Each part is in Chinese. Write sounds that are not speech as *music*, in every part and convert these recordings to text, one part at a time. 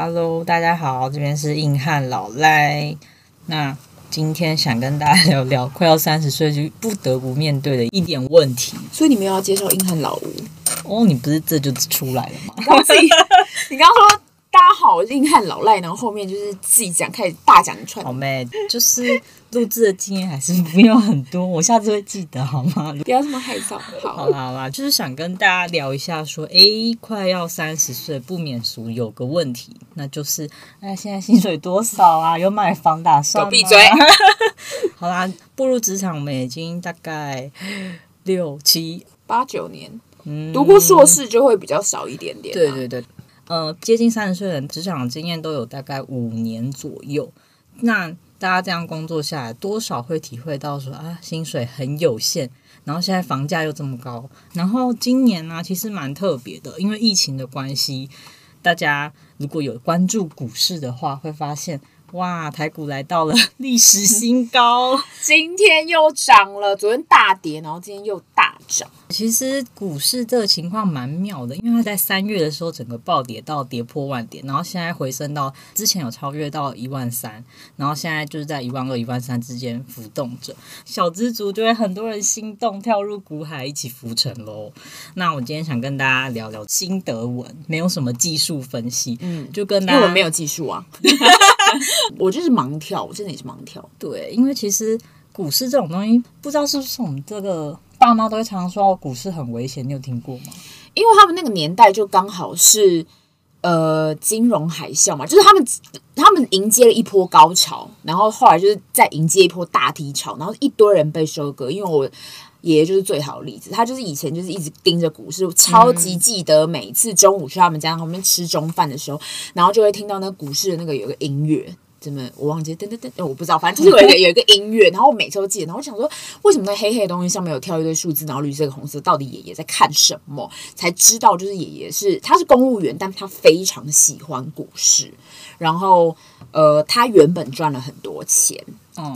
Hello，大家好，这边是硬汉老赖。那今天想跟大家聊聊快要三十岁就不得不面对的一点问题。所以你们要接受硬汉老吴？哦，你不是这就出来了吗？*laughs* 你刚刚说。好，硬汉老赖，然后后面就是自己讲，开始大讲一串。好妹，就是录制的经验还是不用很多，我下次会记得好吗？不要这么害臊。好，好啦好啦，就是想跟大家聊一下，说，哎，快要三十岁，不免俗有个问题，那就是，哎，现在薪水多少啊？有买房打算吗？闭嘴。*laughs* 好啦，步入职场，我们已经大概六七八九年，嗯，读过硕士就会比较少一点点。对对对。呃，接近三十岁的人，职场经验都有大概五年左右。那大家这样工作下来，多少会体会到说啊，薪水很有限，然后现在房价又这么高。然后今年呢、其实蛮特别的，因为疫情的关系，大家如果有关注股市的话，会发现。哇，台股来到了 *laughs* 历史新高，*laughs* 今天又涨了，昨天大跌，然后今天又大涨。其实股市这个情况蛮妙的，因为它在三月的时候整个暴跌到跌破万点，然后现在回升到之前有超越到一万三，然后现在就是在一万二、一万三之间浮动着。小资族就会很多人心动，跳入股海一起浮沉喽。那我今天想跟大家聊聊心得文，没有什么技术分析，嗯，就跟大家因为我没有技术啊。*laughs* *laughs* 我就是盲跳，我真的也是盲跳。对，因为其实股市这种东西，不知道是不是我们这个爸妈都会常常说股市很危险，你有听过吗？因为他们那个年代就刚好是呃金融海啸嘛，就是他们他们迎接了一波高潮，然后后来就是再迎接一波大低潮，然后一堆人被收割。因为我爷爷就是最好的例子，他就是以前就是一直盯着股市，超级记得每次中午去他们家旁边吃中饭的时候，然后就会听到那个股市的那个有个音乐。怎么我忘记噔噔噔，我不知道，反正就是有一个 *laughs* 有一个音乐，然后我每次都记得。然后我想说，为什么那黑黑的东西上面有跳一堆数字，然后绿色跟红色，到底爷爷在看什么？才知道，就是爷爷是他是公务员，但他非常喜欢股市。然后呃，他原本赚了很多钱。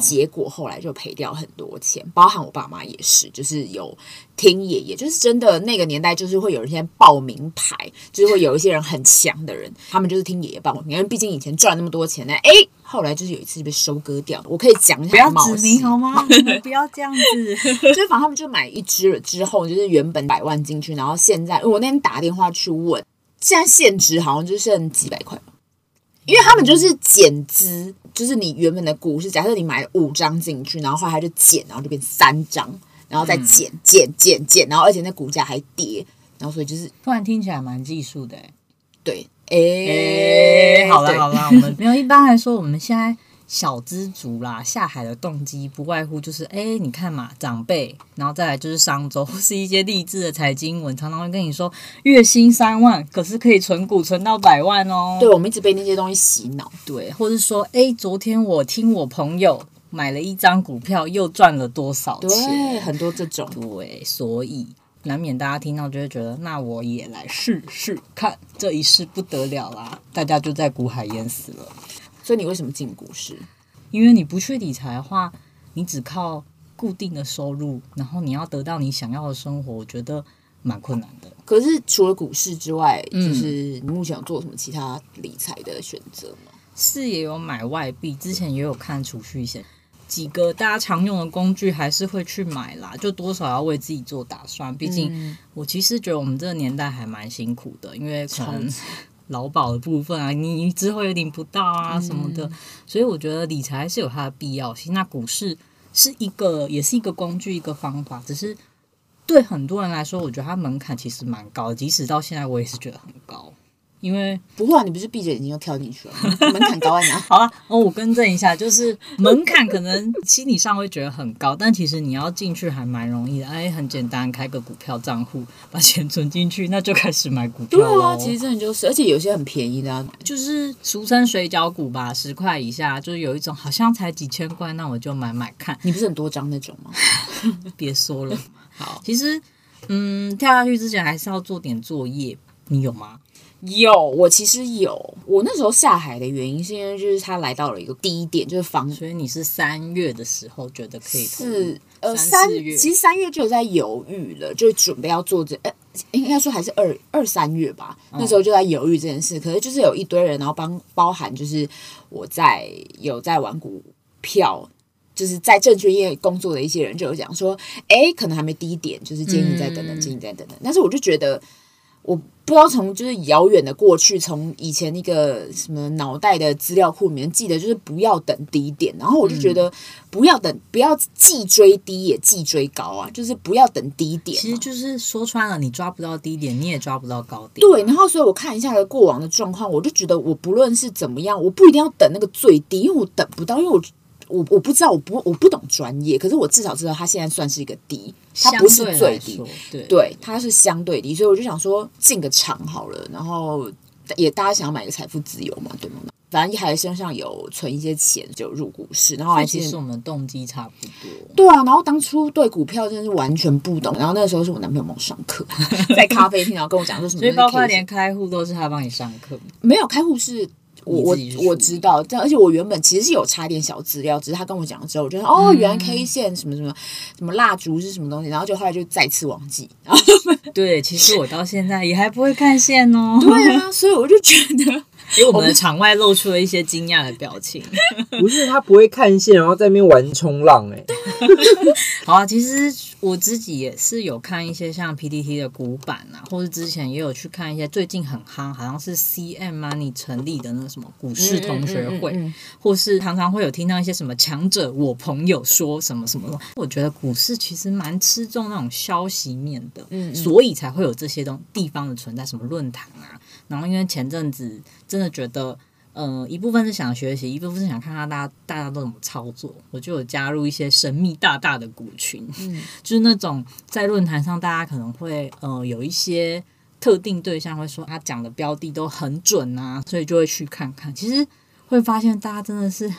结果后来就赔掉很多钱，包含我爸妈也是，就是有听爷爷，就是真的那个年代，就是会有一些报名牌，就是会有一些人很强的人，他们就是听爷爷报名，因为毕竟以前赚那么多钱呢。哎，后来就是有一次就被收割掉，我可以讲一下，不要指名好吗？不要这样子，就是反正他们就买一支了之后，就是原本百万进去，然后现在我那天打电话去问，现在现值好像就剩几百块。因为他们就是减资，就是你原本的股是，假设你买了五张进去，然后后来它就减，然后就变三张，然后再减减减减，然后而且那股价还跌，然后所以就是突然听起来蛮技术的，对，哎、*laughs* 欸，好了好了，我们没有，一般来说我们现在。小资族啦，下海的动机不外乎就是，哎、欸，你看嘛，长辈，然后再来就是商周，*laughs* 是一些励志的财经文，常常会跟你说，月薪三万，可是可以存股存到百万哦。对，我们一直被那些东西洗脑，对，或者说，哎、欸，昨天我听我朋友买了一张股票，又赚了多少钱？对，很多这种。对，所以难免大家听到就会觉得，那我也来试试看，这一试不得了啦，大家就在股海淹死了。所以你为什么进股市？因为你不去理财的话，你只靠固定的收入，然后你要得到你想要的生活，我觉得蛮困难的。可是除了股市之外，嗯、就是你目前有做什么其他理财的选择吗？是也有买外币，之前也有看储蓄险，几个大家常用的工具还是会去买啦，就多少要为自己做打算。毕竟我其实觉得我们这个年代还蛮辛苦的，因为可能。劳保的部分啊，你之后有领不到啊什么的，嗯、所以我觉得理财是有它的必要性。那股市是一个，也是一个工具，一个方法，只是对很多人来说，我觉得它门槛其实蛮高的，即使到现在，我也是觉得很高。因为不会啊，你不是闭着眼睛就跳进去了？门槛高在哪？*laughs* 好了，哦，我更正一下，就是门槛可能心理上会觉得很高，但其实你要进去还蛮容易的，哎，很简单，开个股票账户，把钱存进去，那就开始买股票了。对啊，其实真的就是，而且有些很便宜的啊，就是俗称水饺股吧，十块以下，就是有一种好像才几千块，那我就买买看。你不是很多张那种吗？*laughs* 别说了，好，其实嗯，跳下去之前还是要做点作业，你有吗？有，我其实有。我那时候下海的原因是因为就是他来到了一个低点，就是房。所以你是三月的时候觉得可以？是呃三月，其实三月就有在犹豫了，就准备要做这。哎，应该说还是二二三月吧，那时候就在犹豫这件事。可是就是有一堆人，然后帮包含就是我在有在玩股票，就是在证券业工作的一些人就有讲说，哎，可能还没低点，就是建议再等等，建议再等等。但是我就觉得。我不知道从就是遥远的过去，从以前那个什么脑袋的资料库里面记得，就是不要等低点。然后我就觉得不要等，不要既追低也既追高啊，就是不要等低点。其实就是说穿了，你抓不到低点，你也抓不到高点。对，然后所以我看一下的过往的状况，我就觉得我不论是怎么样，我不一定要等那个最低，因为我等不到，因为我。我我不知道，我不我不懂专业，可是我至少知道它现在算是一个低，它不是最低，对，对，它是相对低，所以我就想说进个场好了，然后也大家想要买个财富自由嘛，对吗？反正一还身上有存一些钱就入股市，然后还其实我们动机差不多，对啊，然后当初对股票真的是完全不懂，然后那个时候是我男朋友帮我上课，在咖啡厅，然后跟我讲说什么，*laughs* 所以包括连开户都是他帮你上课，没有开户是。我我我知道，但而且我原本其实是有查一点小资料，只是他跟我讲了之后，我就说哦，原来 K 线什么什么什么蜡烛是什么东西，然后就后来就再次忘记。然后对，其实我到现在也还不会看线哦。*laughs* 对啊，所以我就觉得。因为我们的场外露出了一些惊讶的表情，*laughs* 不是他不会看线，然后在那边玩冲浪哎。*laughs* 好啊，其实我自己也是有看一些像 PTT 的古板啊，或者之前也有去看一些最近很夯，好像是 CM Money 成立的那个什么股市同学会，嗯嗯嗯嗯、或是常常会有听到一些什么强者我朋友说什么什么。我觉得股市其实蛮吃重那种消息面的，所以才会有这些东地方的存在，什么论坛啊。然后因为前阵子真的觉得，呃，一部分是想学习，一部分是想看看大家大家都怎么操作，我就有加入一些神秘大大的股群，嗯，*laughs* 就是那种在论坛上大家可能会呃有一些特定对象会说他讲的标的都很准啊，所以就会去看看。其实会发现大家真的是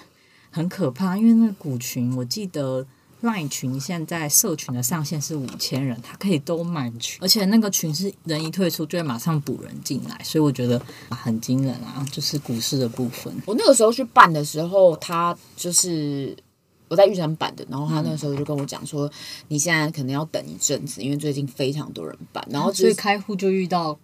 很可怕，因为那个股群，我记得。LINE 群现在社群的上限是五千人，它可以都满群，而且那个群是人一退出就会马上补人进来，所以我觉得很惊人啊！就是股市的部分。我那个时候去办的时候，他就是我在玉山办的，然后他那个时候就跟我讲说，嗯、你现在可能要等一阵子，因为最近非常多人办，然后、就是、所以开户就遇到。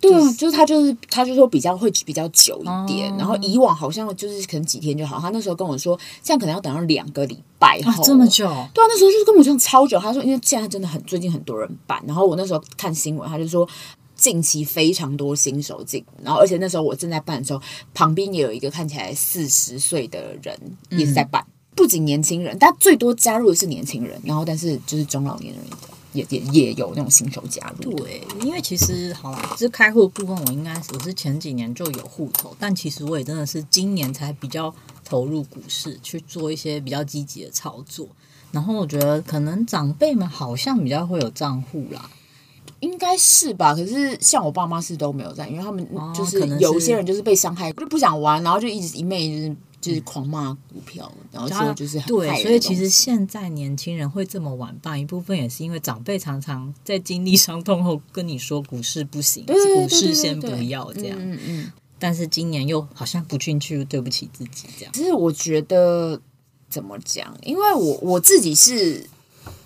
对啊，就是他，就是他，就说比较会比较久一点，然后以往好像就是可能几天就好。他那时候跟我说，现在可能要等到两个礼拜后，这么久？对啊，那时候就是跟我讲超久。他说，因为现在真的很最近很多人办，然后我那时候看新闻，他就说近期非常多新手进，然后而且那时候我正在办的时候，旁边也有一个看起来四十岁的人也是在办，不仅年轻人，但最多加入的是年轻人，然后但是就是中老年人。也也也也有那种新手加入，对，因为其实好啦，这开户的部分我应该我是前几年就有户头，但其实我也真的是今年才比较投入股市去做一些比较积极的操作。然后我觉得可能长辈们好像比较会有账户啦，应该是吧？可是像我爸妈是都没有在，因为他们就是有些人就是被伤害，就不想玩，然后就一直一昧就是。就是狂骂股票，然后说就是很对，所以其实现在年轻人会这么晚办，一部分也是因为长辈常常在经历伤痛后跟你说股市不行，股市先不要这样。嗯嗯。但是今年又好像不进去，对不起自己这样。其实我觉得怎么讲？因为我我自己是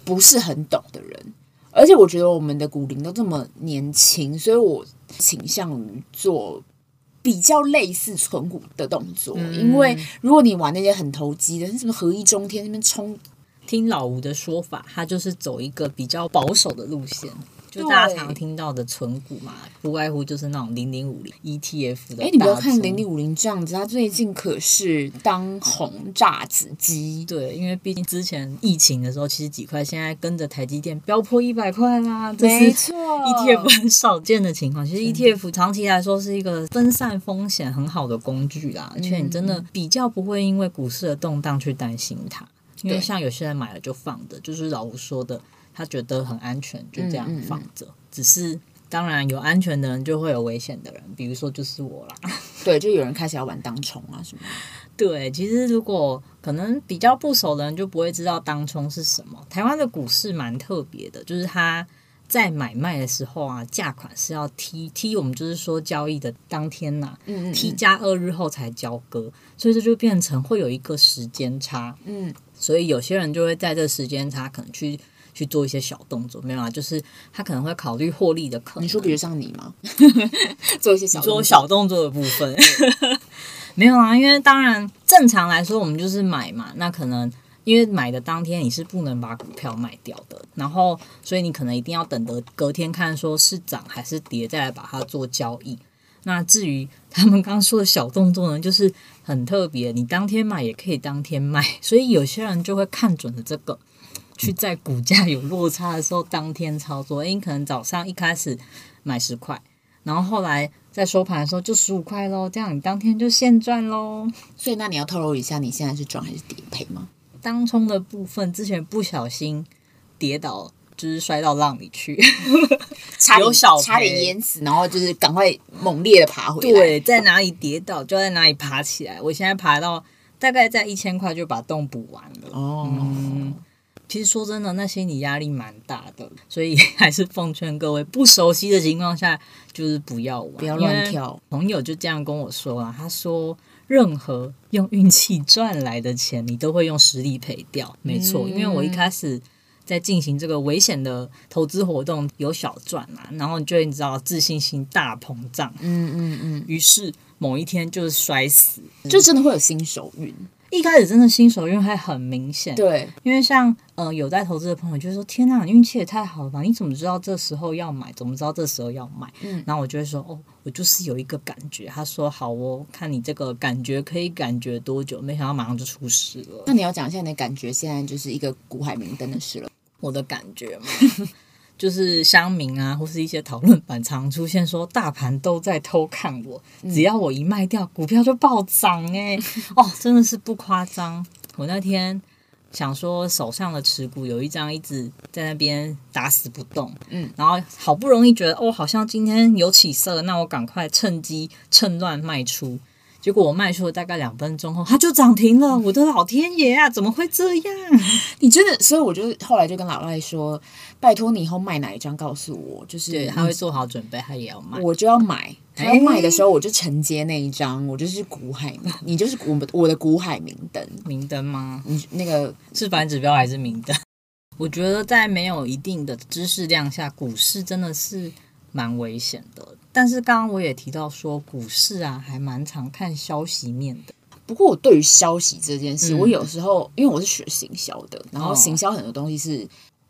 不是很懂的人，而且我觉得我们的股龄都这么年轻，所以我倾向于做。比较类似存股的动作，嗯、因为如果你玩那些很投机的，什么合一中天那边冲，听老吴的说法，他就是走一个比较保守的路线。就大家常听到的存股嘛，不外乎就是那种零零五零 ETF 的。哎，你不要看零零五零这样子，它最近可是当红炸子鸡。对，因为毕竟之前疫情的时候七十几块，现在跟着台积电飙破一百块啦。没错，*laughs* ETF 很少见的情况。其实 ETF 长期来说是一个分散风险很好的工具啦，而且你真的比较不会因为股市的动荡去担心它，因为像有些人买了就放的，就是老吴说的。他觉得很安全，就这样放着。嗯嗯、只是当然有安全的人就会有危险的人，比如说就是我啦。*laughs* 对，就有人开始要玩当冲啊什么。对，其实如果可能比较不熟的人就不会知道当冲是什么。台湾的股市蛮特别的，就是他在买卖的时候啊，价款是要 T T，我们就是说交易的当天呐、啊，嗯嗯嗯，T 加二日后才交割，所以这就变成会有一个时间差。嗯，所以有些人就会在这时间差可能去。去做一些小动作，没有啊，就是他可能会考虑获利的可能。你说，比如像你吗？*laughs* 做一些小做小动作的部分，没有啊，因为当然正常来说，我们就是买嘛，那可能。因为买的当天你是不能把股票卖掉的，然后所以你可能一定要等得隔天看说是涨还是跌，再来把它做交易。那至于他们刚刚说的小动作呢，就是很特别，你当天买也可以当天卖，所以有些人就会看准了这个，去在股价有落差的时候当天操作。因为可能早上一开始买十块，然后后来在收盘的时候就十五块喽，这样你当天就现赚喽。所以那你要透露一下，你现在是赚还是跌赔吗？当冲的部分，之前不小心跌倒，就是摔到浪里去，*laughs* 差点有小差点淹死，然后就是赶快猛烈的爬回来。对，在哪里跌倒就在哪里爬起来。我现在爬到大概在一千块就把洞补完了。哦、嗯，其实说真的，那心理压力蛮大的，所以还是奉劝各位不熟悉的情况下，就是不要玩，不要乱跳。朋友就这样跟我说啊，他说。任何用运气赚来的钱，你都会用实力赔掉。没错，因为我一开始在进行这个危险的投资活动，有小赚嘛，然后你就会知道自信心大膨胀。嗯嗯嗯，于是某一天就是摔死，就真的会有新手运。一开始真的新手运还很明显，对，因为像呃有在投资的朋友就说：“天哪，你运气也太好了吧？你怎么知道这时候要买？怎么知道这时候要买？”嗯，然后我就会说：“哦，我就是有一个感觉。”他说：“好哦，看你这个感觉可以感觉多久？”没想到马上就出事了。那你要讲一下你的感觉，现在就是一个股海明灯的事了。我的感觉嘛。*laughs* *laughs* 就是乡民啊，或是一些讨论版常出现说，大盘都在偷看我，只要我一卖掉，股票就暴涨哎、欸！*laughs* 哦，真的是不夸张。我那天想说，手上的持股有一张一直在那边打死不动，嗯，然后好不容易觉得哦，好像今天有起色，那我赶快趁机趁乱卖出。结果我卖出了大概两分钟后，它就涨停了。我的老天爷啊，怎么会这样？*laughs* 你真的，所以我就后来就跟老赖说，拜托你以后卖哪一张，告诉我，就是对他会做好准备，他也要卖，我就要买。他要卖的时候，我就承接那一张，我就是股海，*laughs* 你就是我我的股海明灯，明灯吗？你那个是反指标还是明灯？我觉得在没有一定的知识量下，股市真的是。蛮危险的，但是刚刚我也提到说，股市啊还蛮常看消息面的。不过我对于消息这件事，嗯、我有时候因为我是学行销的，然后行销很多东西是。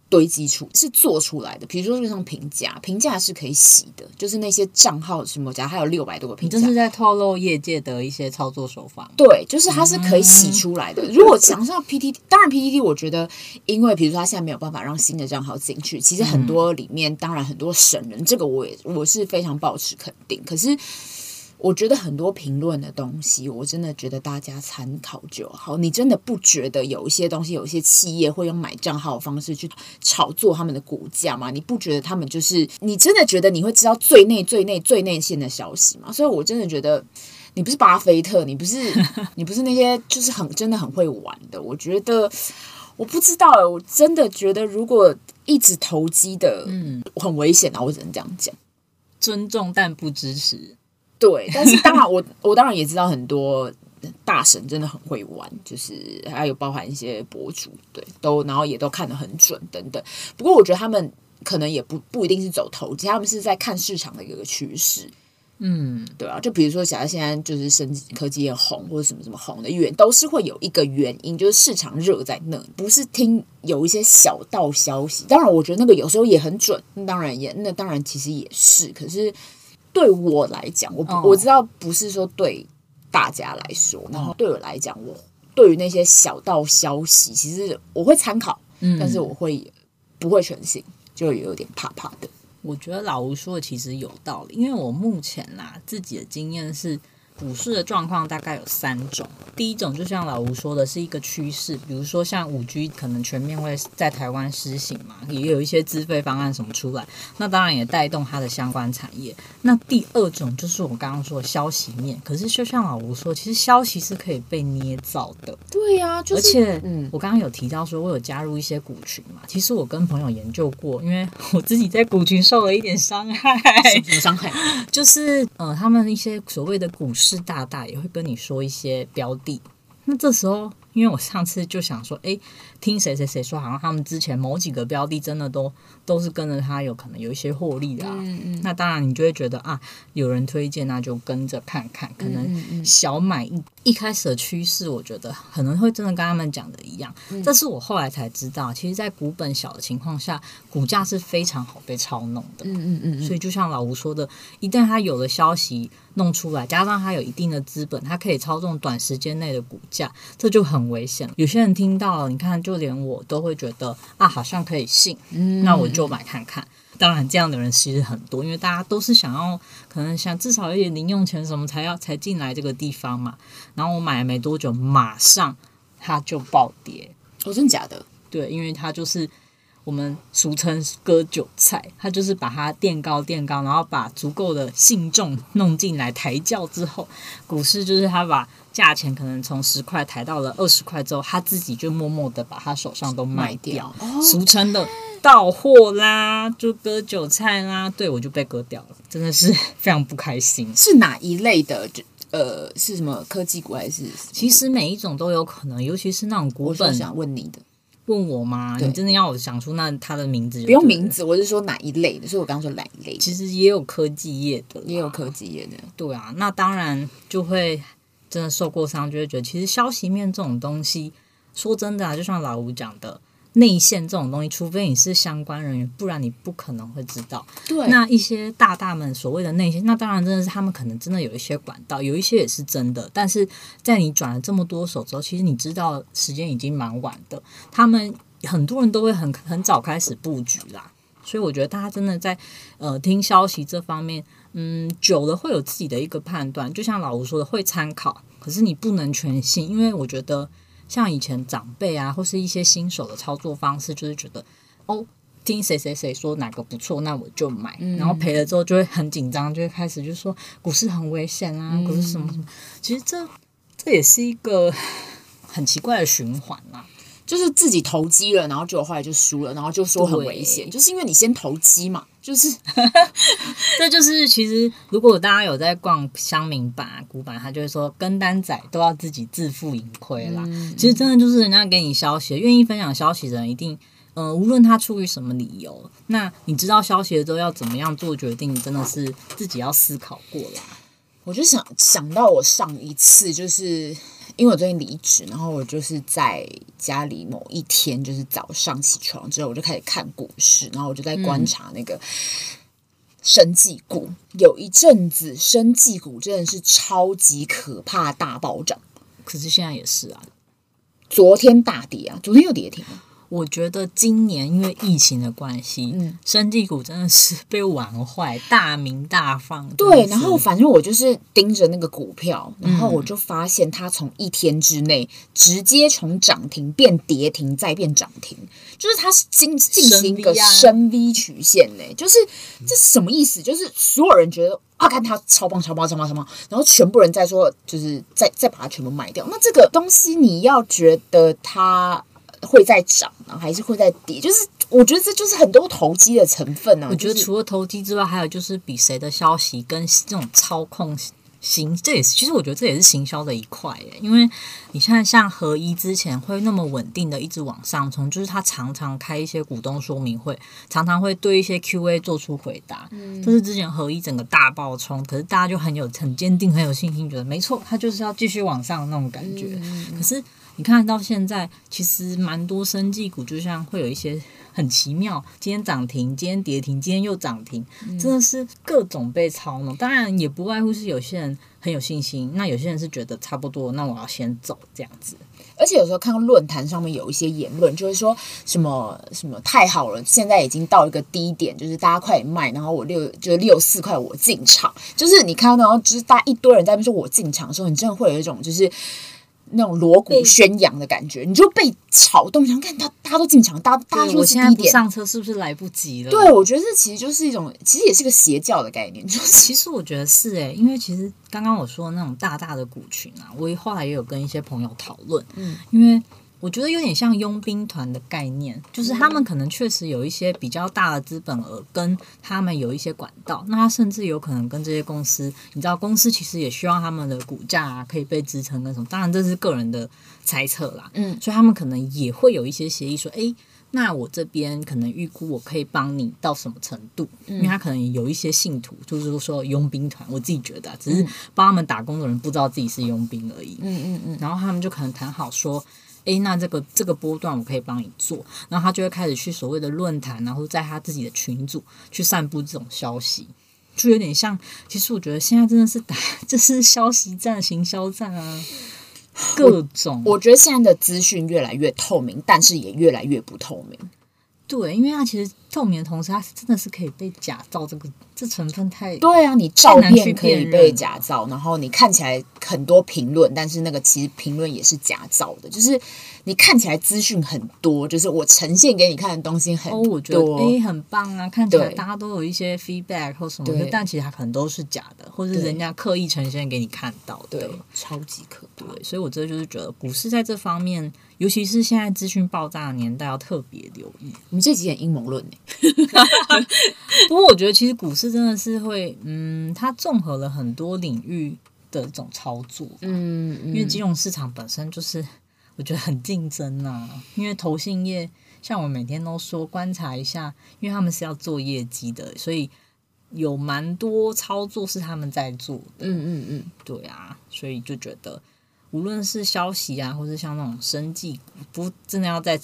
堆积出是做出来的，比如说就像评价，评价是可以洗的，就是那些账号什么，假如还有六百多个评价，你这是在透露业界的一些操作手法。对，就是它是可以洗出来的。嗯、如果想象 PTT，当然 PTT，我觉得，因为比如说他现在没有办法让新的账号进去，其实很多里面，当然很多神人，嗯、这个我也我是非常保持肯定。可是。我觉得很多评论的东西，我真的觉得大家参考就好。你真的不觉得有一些东西，有一些企业会用买账号的方式去炒作他们的股价吗？你不觉得他们就是？你真的觉得你会知道最内、最内、最内线的消息吗？所以我真的觉得你不是巴菲特，你不是 *laughs* 你不是那些就是很真的很会玩的。我觉得我不知道，我真的觉得如果一直投机的，嗯，很危险啊！我只能这样讲，尊重但不支持。对，但是当然我，我我当然也知道很多大神真的很会玩，就是还有包含一些博主，对，都然后也都看得很准等等。不过我觉得他们可能也不不一定是走投机，他们是在看市场的一个趋势。嗯，对啊，就比如说，假如现在就是生科技也红或者什么什么红的原都是会有一个原因，就是市场热在那，不是听有一些小道消息。当然，我觉得那个有时候也很准，当然也那当然其实也是，可是。对我来讲，我、oh. 我知道不是说对大家来说，然后对我来讲，我对于那些小道消息，其实我会参考，嗯，但是我会不会全信，就有点怕怕的。我觉得老吴说的其实有道理，因为我目前啦自己的经验是。股市的状况大概有三种，第一种就像老吴说的是一个趋势，比如说像五 G 可能全面会在台湾施行嘛，也有一些资费方案什么出来，那当然也带动它的相关产业。那第二种就是我刚刚说的消息面，可是就像老吴说，其实消息是可以被捏造的。对呀、啊，就是、而且嗯，我刚刚有提到说我有加入一些股群嘛，其实我跟朋友研究过，因为 *laughs* 我自己在股群受了一点伤害，什么伤害？*laughs* 就是呃，他们一些所谓的股市。是大大也会跟你说一些标的，那这时候因为我上次就想说，哎，听谁谁谁说，好像他们之前某几个标的真的都都是跟着他，有可能有一些获利的啊。嗯嗯。那当然，你就会觉得啊，有人推荐，那就跟着看看，可能小买一一开始的趋势，我觉得可能会真的跟他们讲的一样。这是我后来才知道，其实，在股本小的情况下，股价是非常好被操弄的。嗯嗯嗯。所以就像老吴说的，一旦他有了消息弄出来，加上他有一定的资本，他可以操纵短时间内的股价，这就很危险。有些人听到了，你看，就连我都会觉得啊，好像可以信，嗯，那我就买看看。当然，这样的人其实很多，因为大家都是想要，可能想至少有点零用钱什么才要才进来这个地方嘛。然后我买了没多久，马上它就暴跌。哦，真的假的？对，因为它就是。我们俗称割韭菜，它就是把它垫高垫高，然后把足够的信众弄进来抬轿之后，股市就是它把价钱可能从十块抬到了二十块之后，他自己就默默的把他手上都卖掉，卖掉俗称的 *laughs* 倒货啦，就割韭菜啦。对，我就被割掉了，真的是 *laughs* 非常不开心。是哪一类的？呃，是什么科技股还是？其实每一种都有可能，尤其是那种股本。我想问你的。问我吗？你真的要我想出那他的名字？不用名字，我是说哪一类的。所以我刚刚说哪一类，其实也有科技业的，也有科技业的。对啊，那当然就会真的受过伤，就会觉得其实消息面这种东西，说真的啊，就像老吴讲的。内线这种东西，除非你是相关人员，不然你不可能会知道。对，那一些大大们所谓的内线，那当然真的是他们可能真的有一些管道，有一些也是真的。但是在你转了这么多手之后，其实你知道时间已经蛮晚的。他们很多人都会很很早开始布局啦，所以我觉得大家真的在呃听消息这方面，嗯，久了会有自己的一个判断。就像老吴说的，会参考，可是你不能全信，因为我觉得。像以前长辈啊，或是一些新手的操作方式，就是觉得哦，听谁谁谁说哪个不错，那我就买，嗯、然后赔了之后就会很紧张，就会开始就说股市很危险啊，股市什么什么。其实这这也是一个很奇怪的循环啦。就是自己投机了，然后结果后来就输了，然后就说很危险，就是因为你先投机嘛，就是，这就是其实如果大家有在逛乡民版、啊、股版，他就会说跟单仔都要自己自负盈亏啦。嗯、其实真的就是人家给你消息，愿意分享消息的人一定，嗯、呃，无论他出于什么理由，那你知道消息了之后要怎么样做决定，真的是自己要思考过啦。我就想想到我上一次就是。因为我最近离职，然后我就是在家里某一天，就是早上起床之后，我就开始看股市，然后我就在观察那个生技股。嗯、有一阵子，生技股真的是超级可怕，大暴涨。可是现在也是啊，昨天大跌啊，昨天又跌停了。我觉得今年因为疫情的关系，嗯，生技股真的是被玩坏，大鸣大放。对，然后反正我就是盯着那个股票，然后我就发现它从一天之内直接从涨停变跌停，再变涨停，就是它是进进行一个升 V 曲线呢，就是这什么意思？就是所有人觉得啊，看它超棒超棒超棒超棒，然后全部人在说，就是再再把它全部卖掉。那这个东西你要觉得它。会在涨呢，还是会在跌？就是我觉得这就是很多投机的成分呢、啊。我觉得除了投机之外，还有就是比谁的消息跟这种操控行，这也是其实我觉得这也是行销的一块耶。因为你看，像合一之前会那么稳定的一直往上冲，就是他常常开一些股东说明会，常常会对一些 Q&A 做出回答。嗯，就是之前合一整个大爆冲，可是大家就很有很坚定、很有信心，觉得没错，他就是要继续往上那种感觉。嗯、可是。你看到现在，其实蛮多生技股，就像会有一些很奇妙，今天涨停，今天跌停，今天又涨停，真的是各种被操弄。当然，也不外乎是有些人很有信心，那有些人是觉得差不多，那我要先走这样子。而且有时候看到论坛上面有一些言论，就是说什么什么太好了，现在已经到一个低点，就是大家快点卖，然后我六就是六四块我进场，就是你看到然后就是大家一堆人在那边说我进场的时候，你真的会有一种就是。那种锣鼓宣扬的感觉，你就被吵动，想看他，大家都进场，大家大家说是低点，上车是不是来不及了？对，我觉得这其实就是一种，其实也是个邪教的概念。就是其实我觉得是哎、欸，因为其实刚刚我说的那种大大的股群啊，我后来也有跟一些朋友讨论，嗯，因为我觉得有点像佣兵团的概念，就是他们可能确实有一些比较大的资本额，跟他们有一些管道，那他甚至有可能跟这些公司，你知道，公司其实也希望他们的股价啊可以被支撑跟什么，当然这是个人的猜测啦，嗯，所以他们可能也会有一些协议说，诶，那我这边可能预估我可以帮你到什么程度，因为他可能有一些信徒，就是说佣兵团，我自己觉得只是帮他们打工的人不知道自己是佣兵而已，嗯嗯嗯，然后他们就可能谈好说。诶，那这个这个波段我可以帮你做，然后他就会开始去所谓的论坛，然后在他自己的群组去散布这种消息，就有点像。其实我觉得现在真的是打，这是消息战、行销战啊，各种我。我觉得现在的资讯越来越透明，但是也越来越不透明。对，因为它其实透明的同时，它真的是可以被假造。这个这成分太对啊，你照片可以被假造，然后你看起来很多评论，但是那个其实评论也是假造的。就是你看起来资讯很多，就是我呈现给你看的东西很多，哦、我觉得哎很棒啊，看起来大家都有一些 feedback 或什么的，但其实它可能都是假的，或是人家刻意呈现给你看到的，对，超级可怕。对，所以我这就是觉得股市在这方面。尤其是现在资讯爆炸的年代，要特别留意。我们这几点阴谋论呢？*laughs* 不过我觉得其实股市真的是会，嗯，它综合了很多领域的这种操作。嗯，嗯，因为金融市场本身就是我觉得很竞争呐、啊。因为投信业，像我每天都说观察一下，因为他们是要做业绩的，所以有蛮多操作是他们在做的。嗯嗯嗯，对啊，所以就觉得。无论是消息啊，或是像那种生计，不真的要在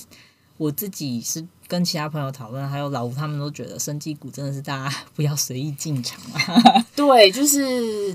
我自己是跟其他朋友讨论，还有老吴他们都觉得生技股真的是大家 *laughs* 不要随意进场啊。*laughs* 对，就是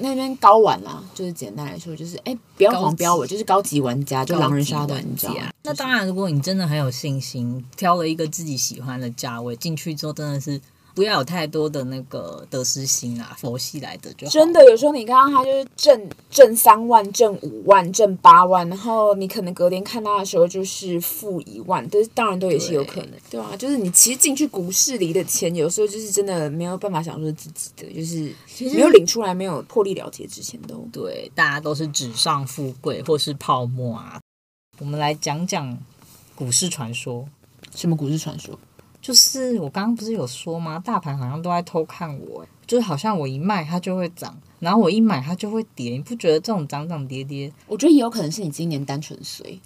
那边高玩啦，就是简单来说，就是哎，不要黄标我，就是高级玩家，就狼人杀的玩家。那当然，如果你真的很有信心，挑了一个自己喜欢的价位进去之后，真的是。不要有太多的那个得失心啊，佛系来的就好。真的，有时候你看到他就是挣挣三万、挣五万、挣八万，然后你可能隔天看他的时候就是负一万，但是当然都也是有可能，对啊？就是你其实进去股市里的钱，有时候就是真的没有办法享受自己的，就是没有领出来、没有破例了结之前都对，大家都是纸上富贵或是泡沫啊。我们来讲讲股市传说，什么股市传说？就是我刚刚不是有说吗？大盘好像都在偷看我，就是好像我一卖它就会涨，然后我一买它就会跌。你不觉得这种涨涨跌跌？我觉得也有可能是你今年单纯衰。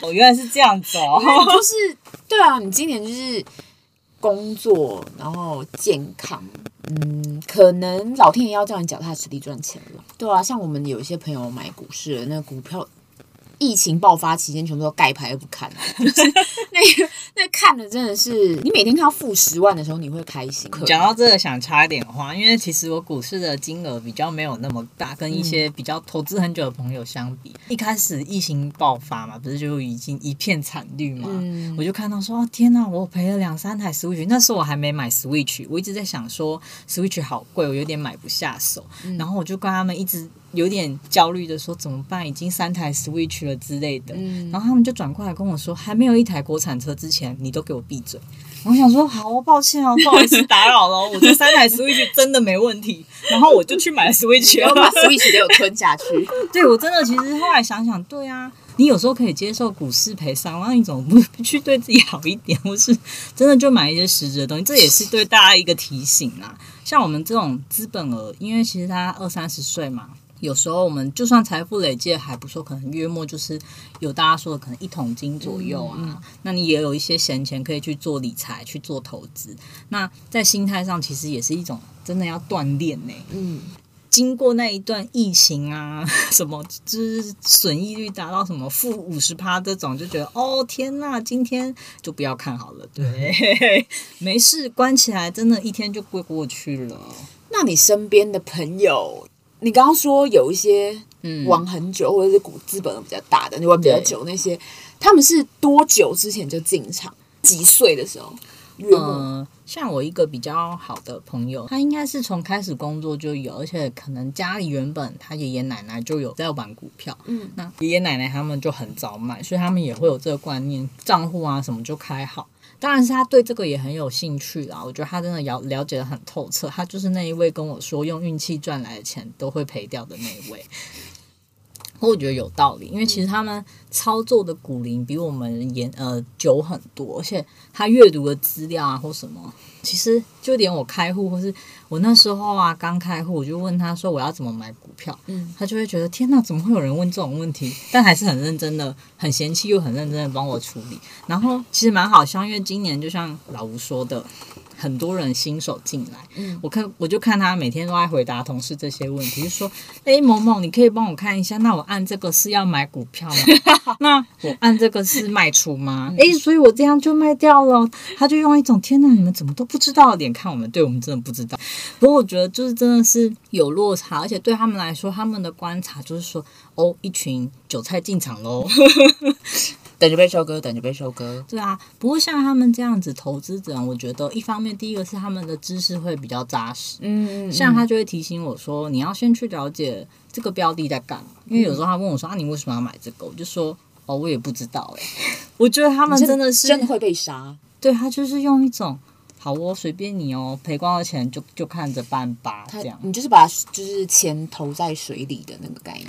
我原来是这样子哦，就是对啊，你今年就是工作，然后健康，嗯，可能老天爷要叫你脚踏实地赚钱了。对啊，像我们有一些朋友买股市的那个股票。疫情爆发期间，全部都盖牌都不看，就是那个那看的真的是，你每天看到负十万的时候，你会开心。讲到这个，想插一点话，因为其实我股市的金额比较没有那么大，跟一些比较投资很久的朋友相比，嗯、一开始疫情爆发嘛，不是就已经一片惨绿嘛，嗯、我就看到说，哦天哪，我赔了两三台 Switch，那时候我还没买 Switch，我一直在想说 Switch 好贵，我有点买不下手，嗯、然后我就跟他们一直。有点焦虑的说怎么办？已经三台 Switch 了之类的，嗯、然后他们就转过来跟我说，还没有一台国产车之前，你都给我闭嘴。我想说好，抱歉哦，不好意思打扰了。我这三台 *laughs* Switch 真的没问题，然后我就去买 Switch，*laughs* 然后把 Switch 给我吞下去。*laughs* 对，我真的其实后来想想，对啊，你有时候可以接受股市赔伤，那你怎么不去对自己好一点？或是真的就买一些实质的东西，这也是对大家一个提醒啊。像我们这种资本额，因为其实他二三十岁嘛。有时候我们就算财富累积还不错，可能月末就是有大家说的可能一桶金左右啊。嗯、那你也有一些闲钱可以去做理财、去做投资。那在心态上其实也是一种真的要锻炼呢。嗯，经过那一段疫情啊，什么就是损益率达到什么负五十趴这种，就觉得哦天呐，今天就不要看好了。对，*laughs* 没事，关起来，真的一天就过过去了。那你身边的朋友？你刚刚说有一些玩很久，或者是股资本比较大的，你玩比较久那些，他们是多久之前就进场？几岁的时候？嗯、呃，像我一个比较好的朋友，他应该是从开始工作就有，而且可能家里原本他爷爷奶奶就有在玩股票，嗯，那爷爷奶奶他们就很早买，所以他们也会有这个观念，账户啊什么就开好。当然是他对这个也很有兴趣啦，我觉得他真的了了解的很透彻。他就是那一位跟我说用运气赚来的钱都会赔掉的那一位。我觉得有道理，因为其实他们操作的股龄比我们严呃久很多，而且他阅读的资料啊或什么，其实就连我开户或是我那时候啊刚开户，我就问他说我要怎么买股票，嗯，他就会觉得天哪，怎么会有人问这种问题？但还是很认真的，很嫌弃又很认真的帮我处理。然后其实蛮好笑，因为今年就像老吴说的。很多人新手进来，嗯，我看我就看他每天都在回答同事这些问题，就说：“哎，某某，你可以帮我看一下，那我按这个是要买股票吗？*laughs* 那我按这个是卖出吗？哎，所以我这样就卖掉了。”他就用一种“天哪，你们怎么都不知道”的脸看我们，对我们真的不知道。不过我觉得就是真的是有落差，而且对他们来说，他们的观察就是说：“哦，一群韭菜进场喽。*laughs* ”等着被收割，等着被收割。对啊，不过像他们这样子投资者，我觉得一方面，第一个是他们的知识会比较扎实。嗯，嗯，像他就会提醒我说，你要先去了解这个标的在干嘛。因为有时候他问我说啊，你为什么要买这个？我就说哦，我也不知道哎。*laughs* 我觉得他们真的是真的会被杀。对，他就是用一种好哦，随便你哦，赔光了钱就就看着办吧。这样，你就是把就是钱投在水里的那个概念。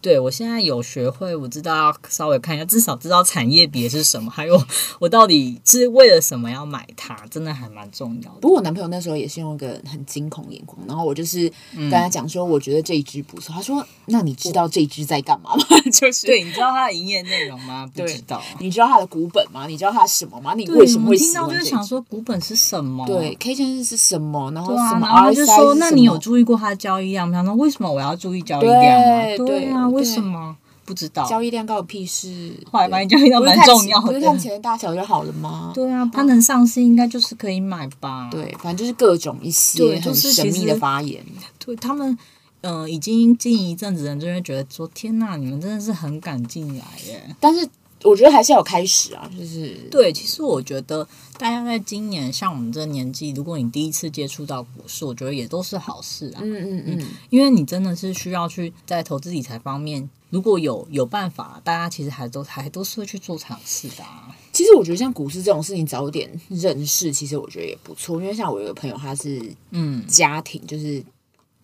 对，我现在有学会，我知道要稍微看一下，至少知道产业别是什么，还有我到底是为了什么要买它，真的还蛮重要的。不过我男朋友那时候也是用一个很惊恐眼光，然后我就是跟他讲说，我觉得这一支不错。嗯、他说：“那你知道这一支在干嘛吗？” *laughs* 就是对，你知道它的营业内容吗？不知道。你知道它的股本吗？你知道它什么吗？你为什么会听到就想说股本是什么？对，K 线是是什么？然后什么？然后就说：“那你有注意过它的交易量吗？”他说：“为什么我要注意交易量啊？对，对啊，为什么？”不知道交易量高有屁事？后来发现交易量蛮重要的，不是看钱的大小就好了吗？对啊，它能上市应该就是可以买吧？对，反正就是各种一些很神秘的发言。对他们，嗯、呃，已经经营一阵子的人就会觉得说：“天哪，你们真的是很敢进来耶！”但是我觉得还是要有开始啊，就是对。其实我觉得大家在今年像我们这个年纪，如果你第一次接触到股市，我觉得也都是好事啊。嗯嗯嗯，因为你真的是需要去在投资理财方面。如果有有办法，大家其实还都还都是会去做尝试的啊。其实我觉得像股市这种事情，早点认识，其实我觉得也不错。因为像我有个朋友，他是嗯家庭，就是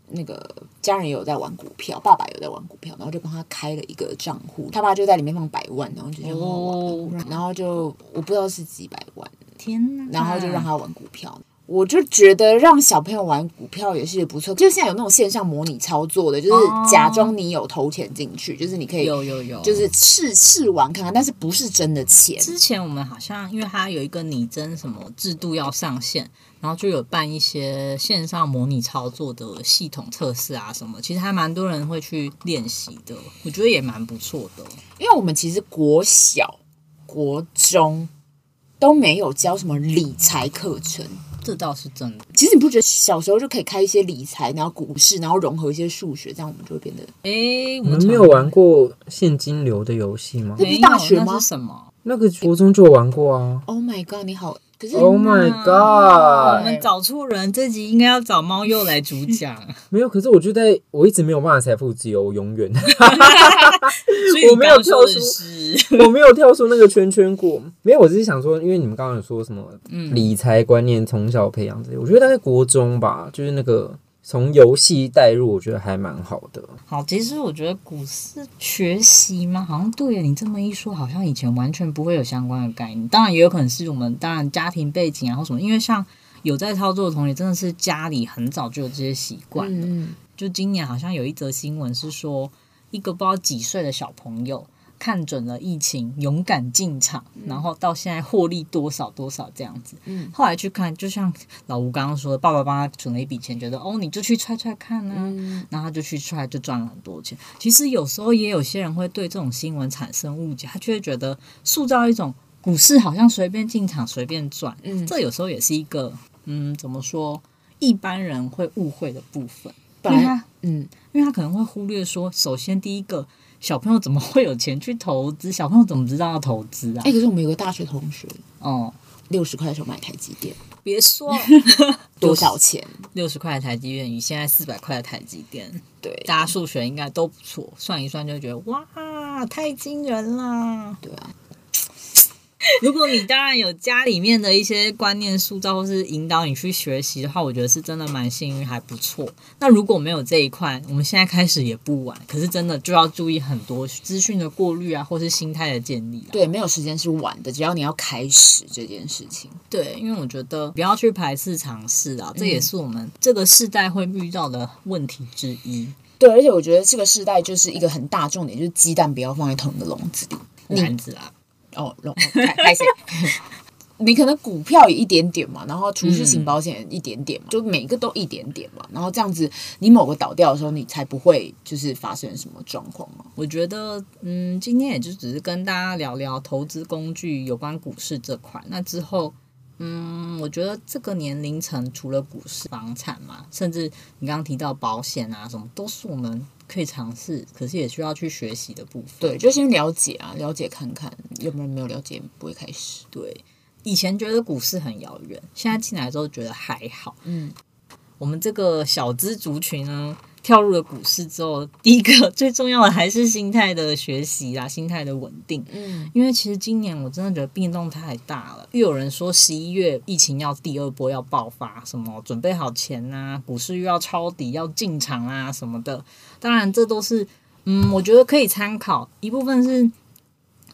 那个家人也有在玩股票，爸爸有在玩股票，然后就帮他开了一个账户，他爸就在里面放百万，然后就很好玩，然后就我不知道是几百万，天呐，然后就让他玩股票。我就觉得让小朋友玩股票也是不错，就现在有那种线上模拟操作的，就是假装你有投钱进去，就是你可以有有有，就是试试玩看看，但是不是真的钱。之前我们好像因为它有一个拟真什么制度要上线，然后就有办一些线上模拟操作的系统测试啊什么，其实还蛮多人会去练习的，我觉得也蛮不错的。因为我们其实国小、国中都没有教什么理财课程。这倒是真的。其实你不觉得小时候就可以开一些理财，然后股市，然后融合一些数学，这样我们就会变得……哎，我们没有玩过现金流的游戏吗？那不是大学吗？那是什么？那个国中就玩过啊。Oh my god！你好。Oh my god！我们找错人，这集应该要找猫又来主讲。*laughs* 没有，可是我觉得我一直没有办法财富自由，永远。*laughs* 我没有跳出，*laughs* 我没有跳出那个圈圈过。没有，我只是想说，因为你们刚刚有说什么理财观念从小培养这些，我觉得大概国中吧，就是那个。从游戏带入，我觉得还蛮好的。好，其实我觉得股市学习嘛，好像对你这么一说，好像以前完全不会有相关的概念。当然，也有可能是我们当然家庭背景啊或什么，因为像有在操作的同学，真的是家里很早就有这些习惯的。嗯。就今年好像有一则新闻是说，一个不知道几岁的小朋友。看准了疫情，勇敢进场，然后到现在获利多少多少这样子。嗯，后来去看，就像老吴刚刚说的，爸爸帮他存了一笔钱，觉得哦，你就去踹踹看啊，嗯、然后他就去踹，就赚了很多钱。其实有时候也有些人会对这种新闻产生误解，他就会觉得塑造一种股市好像随便进场随便赚。嗯，这有时候也是一个嗯，怎么说，一般人会误会的部分。因为他嗯，因为他可能会忽略说，首先第一个。小朋友怎么会有钱去投资？*laughs* 小朋友怎么知道要投资啊？哎、欸，可是我们有个大学同学，哦，六十块的时候买台积电，别说 *laughs* 多少钱？六十块的台积电与现在四百块的台积电，对，大家数学应该都不错，算一算就觉得哇，太惊人啦。对啊，*laughs* 如果你当然有家里面的一些观念塑造，或是引导你去学习的话，我觉得是真的蛮幸运，还不错。那如果没有这一块，我们现在开始也不晚。可是真的就要注意很多资讯的过滤啊，或是心态的建立啊。对，没有时间是晚的，只要你要开始这件事情。对，因为我觉得不要去排斥尝试啊，这也是我们这个世代会遇到的问题之一。对，而且我觉得这个世代就是一个很大重点，就是鸡蛋不要放在同一个笼子里。篮子啊，哦，笼开开始。*laughs* 你可能股票也一点点嘛，然后储蓄型保险也一点点嘛，嗯、就每个都一点点嘛，然后这样子，你某个倒掉的时候，你才不会就是发生什么状况嘛。我觉得，嗯，今天也就只是跟大家聊聊投资工具有关股市这块。那之后，嗯，我觉得这个年龄层除了股市、房产嘛，甚至你刚刚提到保险啊什么，都是我们可以尝试，可是也需要去学习的部分。对，就先了解啊，了解看看，有没有没有了解不会开始。对。以前觉得股市很遥远，现在进来之后觉得还好。嗯，我们这个小资族群呢，跳入了股市之后，第一个 *laughs* 最重要的还是心态的学习啦，心态的稳定。嗯，因为其实今年我真的觉得变动太大了，又有人说十一月疫情要第二波要爆发，什么准备好钱啊，股市又要抄底要进场啊什么的。当然，这都是嗯，我觉得可以参考一部分是，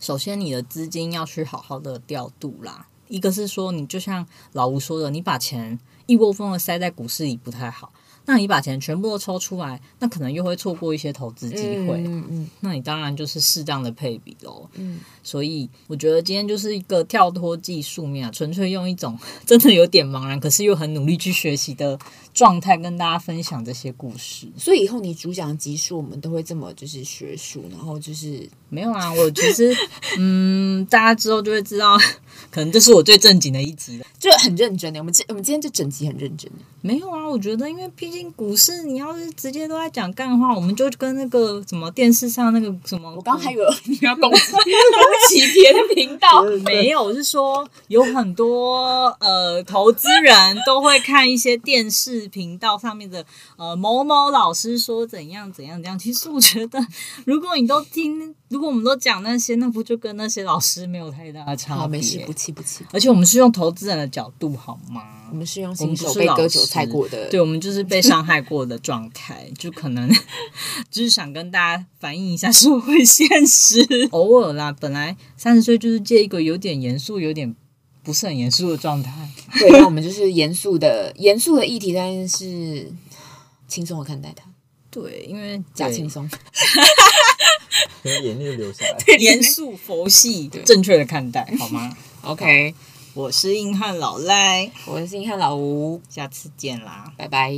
首先你的资金要去好好的调度啦。一个是说，你就像老吴说的，你把钱一窝蜂的塞在股市里不太好。那你把钱全部都抽出来，那可能又会错过一些投资机会。嗯嗯，那你当然就是适当的配比喽。嗯，所以我觉得今天就是一个跳脱技术面啊，纯粹用一种 *laughs* 真的有点茫然，可是又很努力去学习的状态，跟大家分享这些故事。所以以后你主讲集数，我们都会这么就是学术，然后就是没有啊。我其实 *laughs* 嗯，大家之后就会知道，*laughs* 可能这是我最正经的一集了，就很认真的。我们今我们今天这整集很认真的。没有啊，我觉得因为毕竟股市，你要是直接都在讲干话，我们就跟那个什么电视上那个什么，我刚还以为 *laughs* 你要攻击攻击别的频道，没有，我是说有很多呃投资人都会看一些电视频道上面的呃某某老师说怎样怎样怎样。其实我觉得，如果你都听，如果我们都讲那些，那不就跟那些老师没有太大的差别？好，没事，不气不气。而且我们是用投资人的角度，好吗？我们是用新手被割韭菜过的，对，我们就是被伤害过的状态，*laughs* 就可能 *laughs* 就是想跟大家反映一下社会现实。*laughs* 偶尔啦，本来三十岁就是借一个有点严肃、有点不是很严肃的状态。对，那我们就是严肃的、严肃的议题，但是轻松的看待它。对，因为假轻松，眼泪流下来。严肃佛系，正确的看待，好吗？*laughs* OK。我是硬汉老赖，我是硬汉老吴，下次见啦，拜拜。